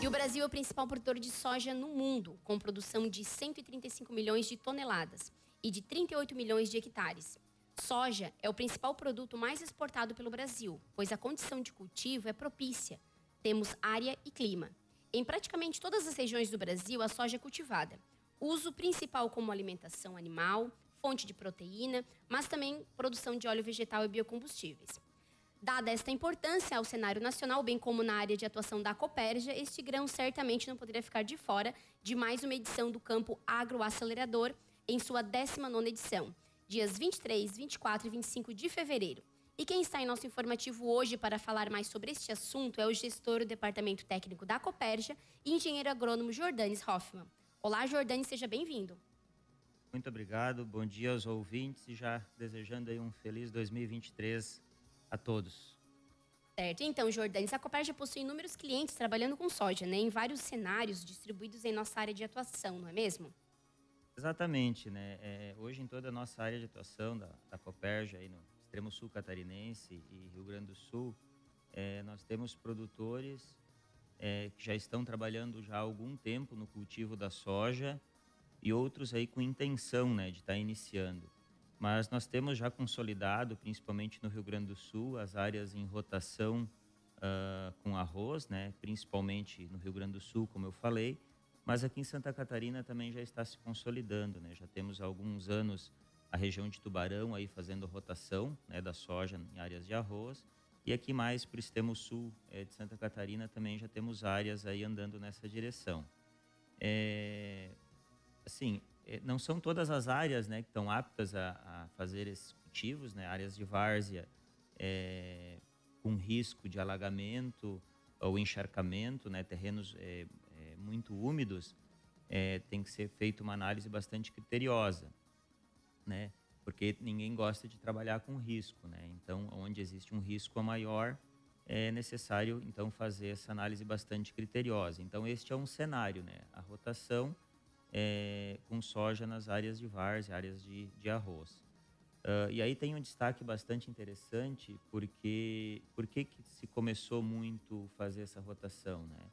E o Brasil é o principal produtor de soja no mundo, com produção de 135 milhões de toneladas e de 38 milhões de hectares. Soja é o principal produto mais exportado pelo Brasil, pois a condição de cultivo é propícia. Temos área e clima. Em praticamente todas as regiões do Brasil, a soja é cultivada. Uso principal como alimentação animal, fonte de proteína, mas também produção de óleo vegetal e biocombustíveis. Dada esta importância ao cenário nacional, bem como na área de atuação da Copérgia, este grão certamente não poderia ficar de fora de mais uma edição do Campo Agroacelerador, em sua 19ª edição, dias 23, 24 e 25 de fevereiro. E quem está em nosso informativo hoje para falar mais sobre este assunto é o gestor do Departamento Técnico da Copérgia e engenheiro agrônomo Jordanes Hoffman. Olá, Jordanes, seja bem-vindo. Muito obrigado, bom dia aos ouvintes e já desejando aí um feliz 2023 a todos. Certo, então, Jordanes, a Copérgia possui inúmeros clientes trabalhando com soja, né, em vários cenários distribuídos em nossa área de atuação, não é mesmo? Exatamente, né? É, hoje em toda a nossa área de atuação da, da Copérgia, aí no extremo sul catarinense e Rio Grande do Sul, é, nós temos produtores é, que já estão trabalhando já há algum tempo no cultivo da soja e outros aí com intenção né, de estar tá iniciando. Mas nós temos já consolidado, principalmente no Rio Grande do Sul, as áreas em rotação uh, com arroz, né, principalmente no Rio Grande do Sul, como eu falei, mas aqui em Santa Catarina também já está se consolidando, né? Já temos há alguns anos a região de Tubarão aí fazendo rotação né, da soja em áreas de arroz. E aqui mais para o extremo sul é, de Santa Catarina também já temos áreas aí andando nessa direção. É, assim, não são todas as áreas né, que estão aptas a, a fazer esses cultivos, né, áreas de várzea é, com risco de alagamento ou encharcamento, né, terrenos é, é, muito úmidos, é, tem que ser feita uma análise bastante criteriosa, né? Porque ninguém gosta de trabalhar com risco, né? Então, onde existe um risco maior, é necessário então fazer essa análise bastante criteriosa. Então, este é um cenário, né? A rotação é, com soja nas áreas de várzea, áreas de, de arroz. Uh, e aí tem um destaque bastante interessante, porque por que se começou muito fazer essa rotação, né?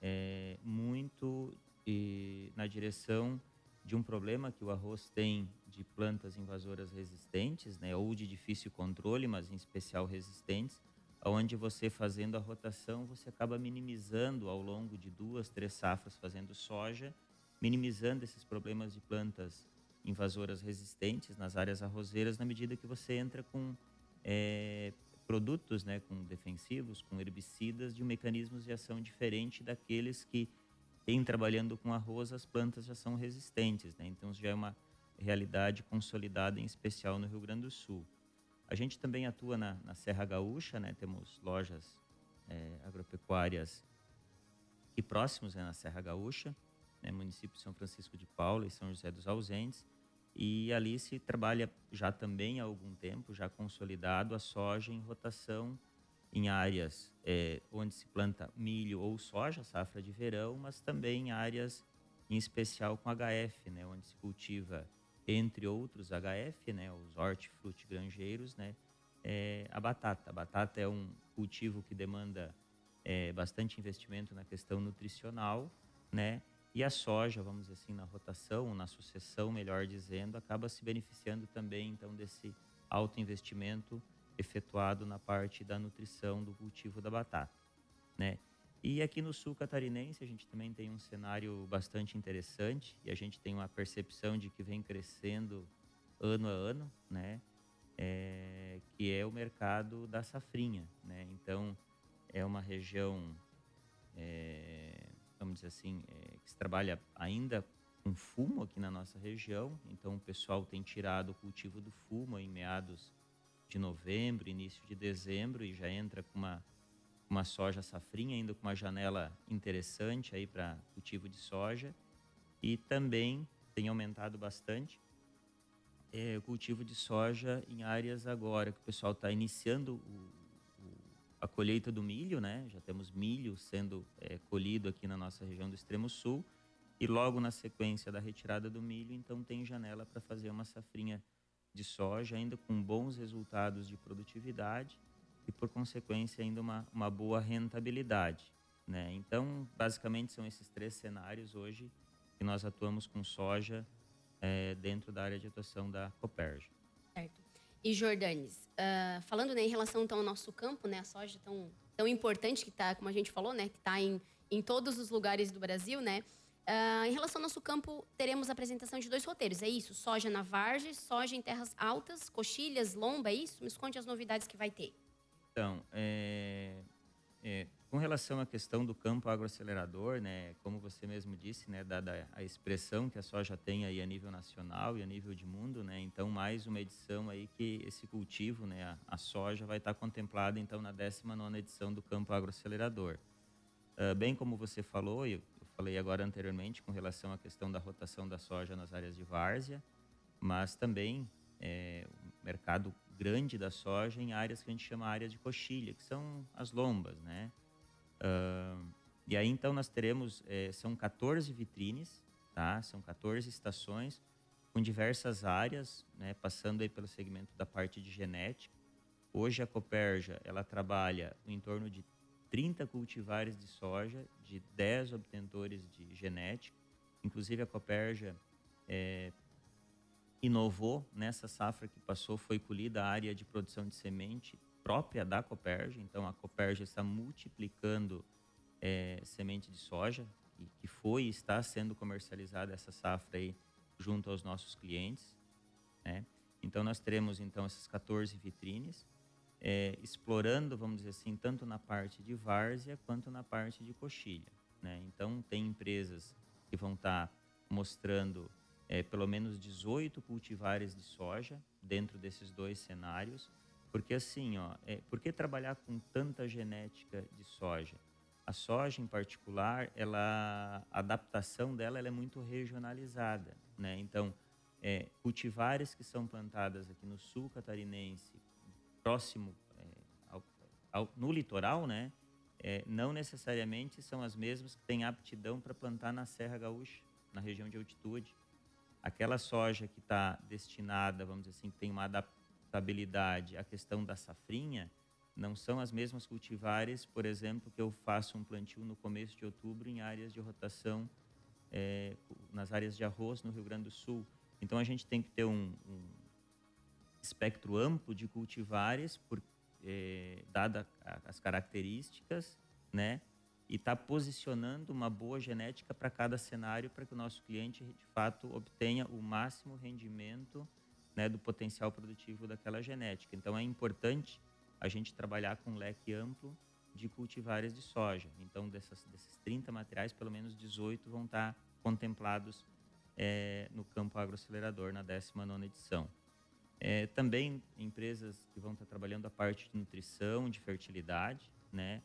É, muito e, na direção de um problema que o arroz tem de plantas invasoras resistentes, né, ou de difícil controle, mas em especial resistentes, onde você fazendo a rotação você acaba minimizando ao longo de duas, três safras fazendo soja, minimizando esses problemas de plantas invasoras resistentes nas áreas arrozeiras na medida que você entra com é, produtos, né, com defensivos, com herbicidas de mecanismos de ação diferente daqueles que em trabalhando com arroz as plantas já são resistentes, né? Então já é uma realidade consolidada em especial no Rio Grande do Sul. A gente também atua na, na Serra Gaúcha, né? Temos lojas é, agropecuárias e próximos né, na Serra Gaúcha né, município de São Francisco de Paula e São José dos Ausentes. E ali se trabalha já também há algum tempo, já consolidado, a soja em rotação em áreas é, onde se planta milho ou soja, safra de verão, mas também em áreas em especial com HF, né, onde se cultiva, entre outros HF, né, os hortifrutigranjeiros, né, é, a batata. A batata é um cultivo que demanda é, bastante investimento na questão nutricional, né, e a soja, vamos dizer assim, na rotação, na sucessão, melhor dizendo, acaba se beneficiando também então desse alto investimento efetuado na parte da nutrição do cultivo da batata, né? E aqui no sul catarinense a gente também tem um cenário bastante interessante e a gente tem uma percepção de que vem crescendo ano a ano, né? É, que é o mercado da safrinha, né? Então é uma região é, vamos dizer assim, é, que se trabalha ainda com fumo aqui na nossa região. Então, o pessoal tem tirado o cultivo do fumo em meados de novembro, início de dezembro e já entra com uma, uma soja safrinha, ainda com uma janela interessante aí para cultivo de soja. E também tem aumentado bastante é, o cultivo de soja em áreas agora que o pessoal está iniciando o, a colheita do milho, né? Já temos milho sendo é, colhido aqui na nossa região do extremo sul. E logo na sequência da retirada do milho, então tem janela para fazer uma safrinha de soja, ainda com bons resultados de produtividade e, por consequência, ainda uma, uma boa rentabilidade. Né? Então, basicamente, são esses três cenários hoje que nós atuamos com soja é, dentro da área de atuação da Coperja. Certo. E Jordanes, uh, falando né, em relação então, ao nosso campo, né, a soja tão, tão importante que está, como a gente falou, né, que está em, em todos os lugares do Brasil, né? Uh, em relação ao nosso campo, teremos a apresentação de dois roteiros, é isso? Soja na Vargem, soja em terras altas, coxilhas, lomba, é isso? Me conte as novidades que vai ter. Então, é, é, com relação à questão do campo agroacelerador, né, como você mesmo disse, né, dada a expressão que a soja tem aí a nível nacional e a nível de mundo, né, então mais uma edição aí que esse cultivo, né, a, a soja vai estar contemplada então na 19ª edição do campo agroacelerador. Uh, bem como você falou, eu, eu falei agora anteriormente com relação à questão da rotação da soja nas áreas de várzea, mas também é, o mercado grande da soja em áreas que a gente chama áreas de coxilha, que são as lombas, né? Uh, e aí, então, nós teremos, é, são 14 vitrines, tá? São 14 estações com diversas áreas, né? Passando aí pelo segmento da parte de genética. Hoje, a Coperja, ela trabalha em torno de 30 cultivares de soja, de 10 obtentores de genética. Inclusive, a Coperja é, inovou nessa safra que passou, foi colhida a área de produção de semente própria da Coperja. Então, a Coperja está multiplicando é, semente de soja, que, que foi e está sendo comercializada essa safra aí junto aos nossos clientes. Né? Então, nós teremos então essas 14 vitrines, é, explorando, vamos dizer assim, tanto na parte de várzea quanto na parte de coxilha. Né? Então, tem empresas que vão estar tá mostrando é, pelo menos 18 cultivares de soja dentro desses dois cenários, porque assim, ó, é, por que trabalhar com tanta genética de soja? A soja, em particular, ela, a adaptação dela ela é muito regionalizada, né? Então, é, cultivares que são plantadas aqui no sul catarinense, próximo é, ao, ao, no litoral, né? É, não necessariamente são as mesmas que têm aptidão para plantar na Serra Gaúcha, na região de altitude. Aquela soja que está destinada, vamos dizer assim, que tem uma adaptação a questão da safrinha, não são as mesmas cultivares, por exemplo, que eu faço um plantio no começo de outubro em áreas de rotação, é, nas áreas de arroz no Rio Grande do Sul. Então a gente tem que ter um, um espectro amplo de cultivares, por, é, dada as características, né? E está posicionando uma boa genética para cada cenário para que o nosso cliente, de fato, obtenha o máximo rendimento né, do potencial produtivo daquela genética. Então é importante a gente trabalhar com um leque amplo de cultivares de soja. Então dessas, desses 30 materiais, pelo menos 18 vão estar contemplados é, no campo agroacelerador na 19ª edição. É, também empresas que vão estar trabalhando a parte de nutrição, de fertilidade, né,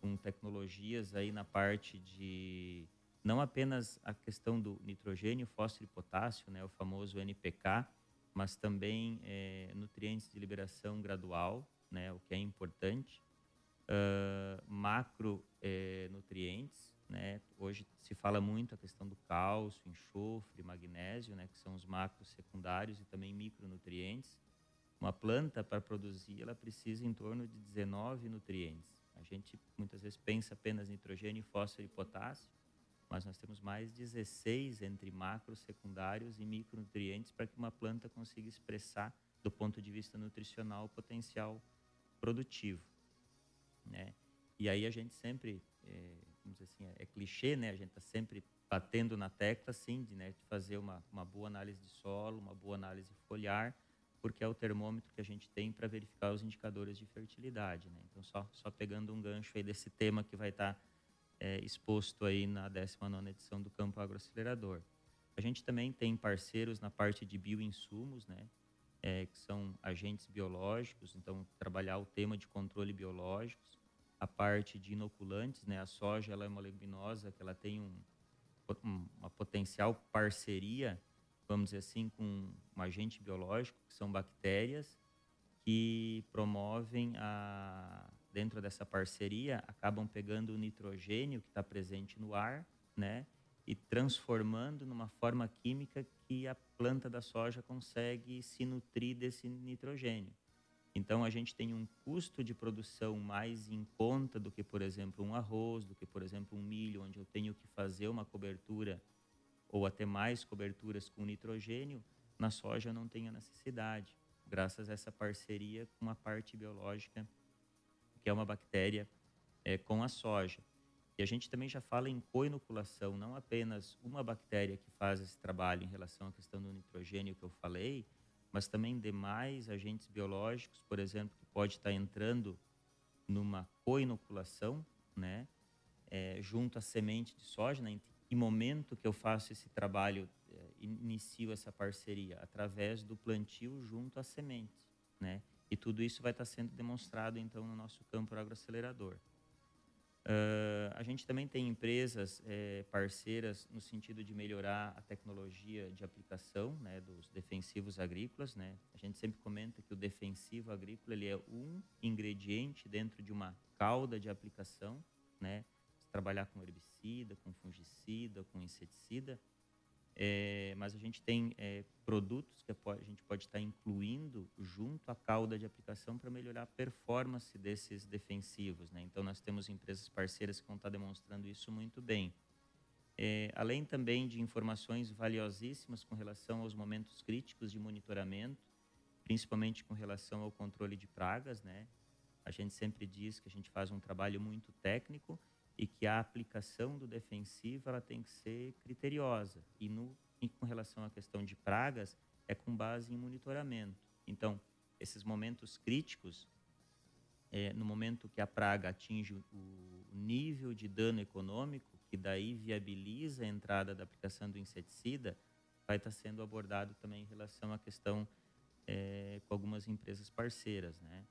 com tecnologias aí na parte de não apenas a questão do nitrogênio, fósforo e potássio, né, o famoso NPK, mas também é, nutrientes de liberação gradual, né, o que é importante. Uh, macro é, nutrientes, né? Hoje se fala muito a questão do cálcio, enxofre, magnésio, né? Que são os macros secundários e também micronutrientes. Uma planta para produzir, ela precisa em torno de 19 nutrientes. A gente muitas vezes pensa apenas nitrogênio, fósforo e potássio, mas nós temos mais 16 entre macros, secundários e micronutrientes para que uma planta consiga expressar, do ponto de vista nutricional, o potencial produtivo. Né? E aí a gente sempre, é, vamos dizer assim, é, é clichê, né? A gente está sempre batendo na tecla, assim, de, né, de fazer uma, uma boa análise de solo, uma boa análise foliar, porque é o termômetro que a gente tem para verificar os indicadores de fertilidade, né? Então, só, só pegando um gancho aí desse tema que vai estar tá é, exposto aí na 19ª edição do Campo Agroacelerador. A gente também tem parceiros na parte de bioinsumos, né? É, que são agentes biológicos, então trabalhar o tema de controle biológicos, a parte de inoculantes, né? A soja ela é uma leguminosa que ela tem um, uma potencial parceria, vamos dizer assim, com um agente biológico que são bactérias que promovem a dentro dessa parceria, acabam pegando o nitrogênio que está presente no ar, né, e transformando numa forma química que a planta da soja consegue se nutrir desse nitrogênio. Então, a gente tem um custo de produção mais em conta do que, por exemplo, um arroz, do que, por exemplo, um milho, onde eu tenho que fazer uma cobertura ou até mais coberturas com nitrogênio. Na soja, eu não tenho a necessidade, graças a essa parceria com uma parte biológica, que é uma bactéria, é, com a soja. E a gente também já fala em coinoculação, não apenas uma bactéria que faz esse trabalho em relação à questão do nitrogênio que eu falei, mas também demais agentes biológicos, por exemplo, que pode estar entrando numa coinoculação, né, é, junto à semente de soja, né, em momento que eu faço esse trabalho, é, inicio essa parceria? Através do plantio junto às sementes, né, e tudo isso vai estar sendo demonstrado, então, no nosso campo agroacelerador. Uh, a gente também tem empresas é, parceiras no sentido de melhorar a tecnologia de aplicação né, dos defensivos agrícolas. Né? A gente sempre comenta que o defensivo agrícola ele é um ingrediente dentro de uma cauda de aplicação. Né? Trabalhar com herbicida, com fungicida, com inseticida, é, mas a gente tem é, produtos que a gente pode estar incluindo junto à cauda de aplicação para melhorar a performance desses defensivos. Né? Então, nós temos empresas parceiras que vão estar demonstrando isso muito bem. É, além também de informações valiosíssimas com relação aos momentos críticos de monitoramento, principalmente com relação ao controle de pragas. Né? A gente sempre diz que a gente faz um trabalho muito técnico, e que a aplicação do defensivo ela tem que ser criteriosa e, no, e com relação à questão de pragas é com base em monitoramento. Então, esses momentos críticos, é, no momento que a praga atinge o nível de dano econômico, que daí viabiliza a entrada da aplicação do inseticida, vai estar sendo abordado também em relação à questão é, com algumas empresas parceiras, né?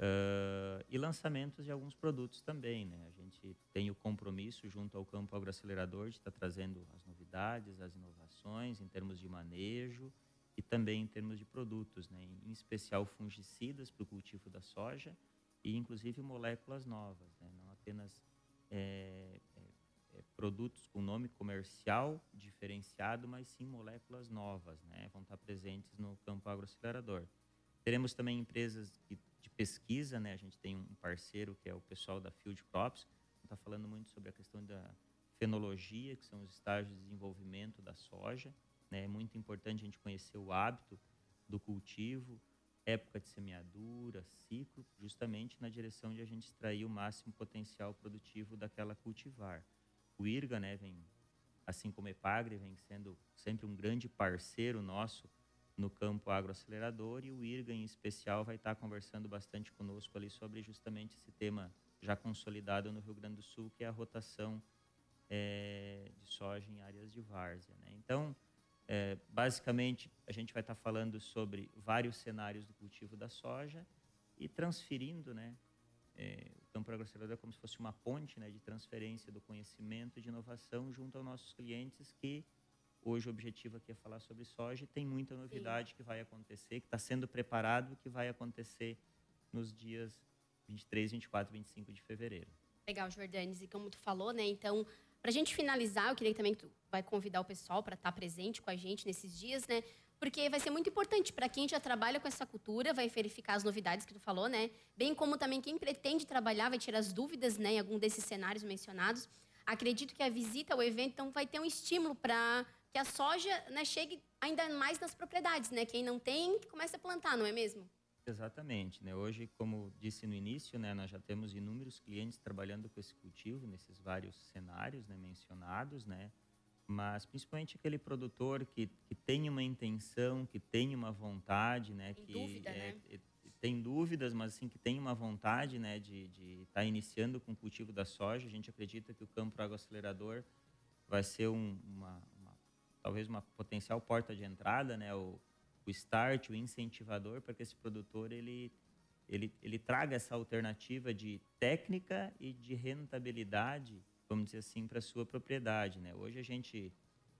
Uh, e lançamentos de alguns produtos também. Né? Gente tem o compromisso junto ao campo agroacelerador de estar tá trazendo as novidades, as inovações em termos de manejo e também em termos de produtos, né? em especial fungicidas para o cultivo da soja e inclusive moléculas novas, né? não apenas é, é, é, produtos com nome comercial diferenciado, mas sim moléculas novas, né? vão estar tá presentes no campo agroacelerador. Teremos também empresas de pesquisa, né? A gente tem um parceiro que é o pessoal da Field Crops, está falando muito sobre a questão da fenologia, que são os estágios de desenvolvimento da soja. Né? É muito importante a gente conhecer o hábito do cultivo, época de semeadura, ciclo, justamente na direção de a gente extrair o máximo potencial produtivo daquela cultivar. O IRGA, né, vem, assim como a EPAGRE, vem sendo sempre um grande parceiro nosso no campo agroacelerador e o IRGA, em especial, vai estar conversando bastante conosco ali sobre justamente esse tema já consolidado no Rio Grande do Sul, que é a rotação é, de soja em áreas de várzea. Né? Então, é, basicamente, a gente vai estar falando sobre vários cenários do cultivo da soja e transferindo, né, é, o campo agroacelerador é como se fosse uma ponte né, de transferência do conhecimento e de inovação junto aos nossos clientes que Hoje o objetivo aqui é falar sobre soja e tem muita novidade Sim. que vai acontecer, que está sendo preparado, que vai acontecer nos dias 23, 24, 25 de fevereiro. Legal, Jordanes. E como tu falou, né? Então, para a gente finalizar, eu queria também que tu vai convidar o pessoal para estar tá presente com a gente nesses dias, né? Porque vai ser muito importante para quem já trabalha com essa cultura, vai verificar as novidades que tu falou, né? Bem como também quem pretende trabalhar vai tirar as dúvidas, né, em algum desses cenários mencionados. Acredito que a visita ao evento então vai ter um estímulo para que a soja né, chegue ainda mais nas propriedades, né? Quem não tem, comece a plantar, não é mesmo? Exatamente. Né? Hoje, como disse no início, né, nós já temos inúmeros clientes trabalhando com esse cultivo, nesses vários cenários né, mencionados, né? mas principalmente aquele produtor que, que tem uma intenção, que tem uma vontade, né? Tem que dúvida, é, né? é, tem dúvidas, mas assim que tem uma vontade né, de estar tá iniciando com o cultivo da soja. A gente acredita que o campo agroacelerador vai ser um, uma, talvez uma potencial porta de entrada, né? O, o start, o incentivador para que esse produtor ele, ele, ele traga essa alternativa de técnica e de rentabilidade, vamos dizer assim, para sua propriedade. Né? Hoje a gente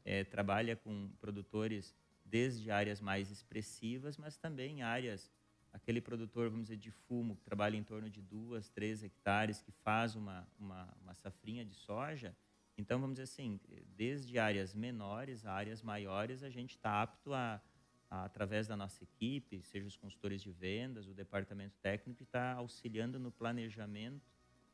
é, trabalha com produtores desde áreas mais expressivas, mas também áreas, aquele produtor, vamos dizer, de fumo, que trabalha em torno de duas, três hectares, que faz uma, uma, uma safrinha de soja, então, vamos dizer assim, desde áreas menores a áreas maiores, a gente está apto a, através da nossa equipe, seja os consultores de vendas, o departamento técnico, está auxiliando no planejamento,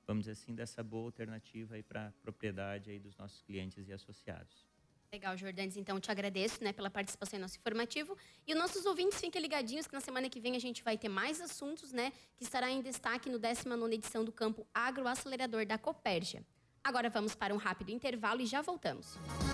vamos dizer assim, dessa boa alternativa aí para a propriedade aí dos nossos clientes e associados. Legal, Jordanes. Então, te agradeço né, pela participação em nosso informativo. E os nossos ouvintes fiquem ligadinhos que na semana que vem a gente vai ter mais assuntos, né? Que estará em destaque no 19 edição do Campo Agroacelerador da Copérgia. Agora vamos para um rápido intervalo e já voltamos.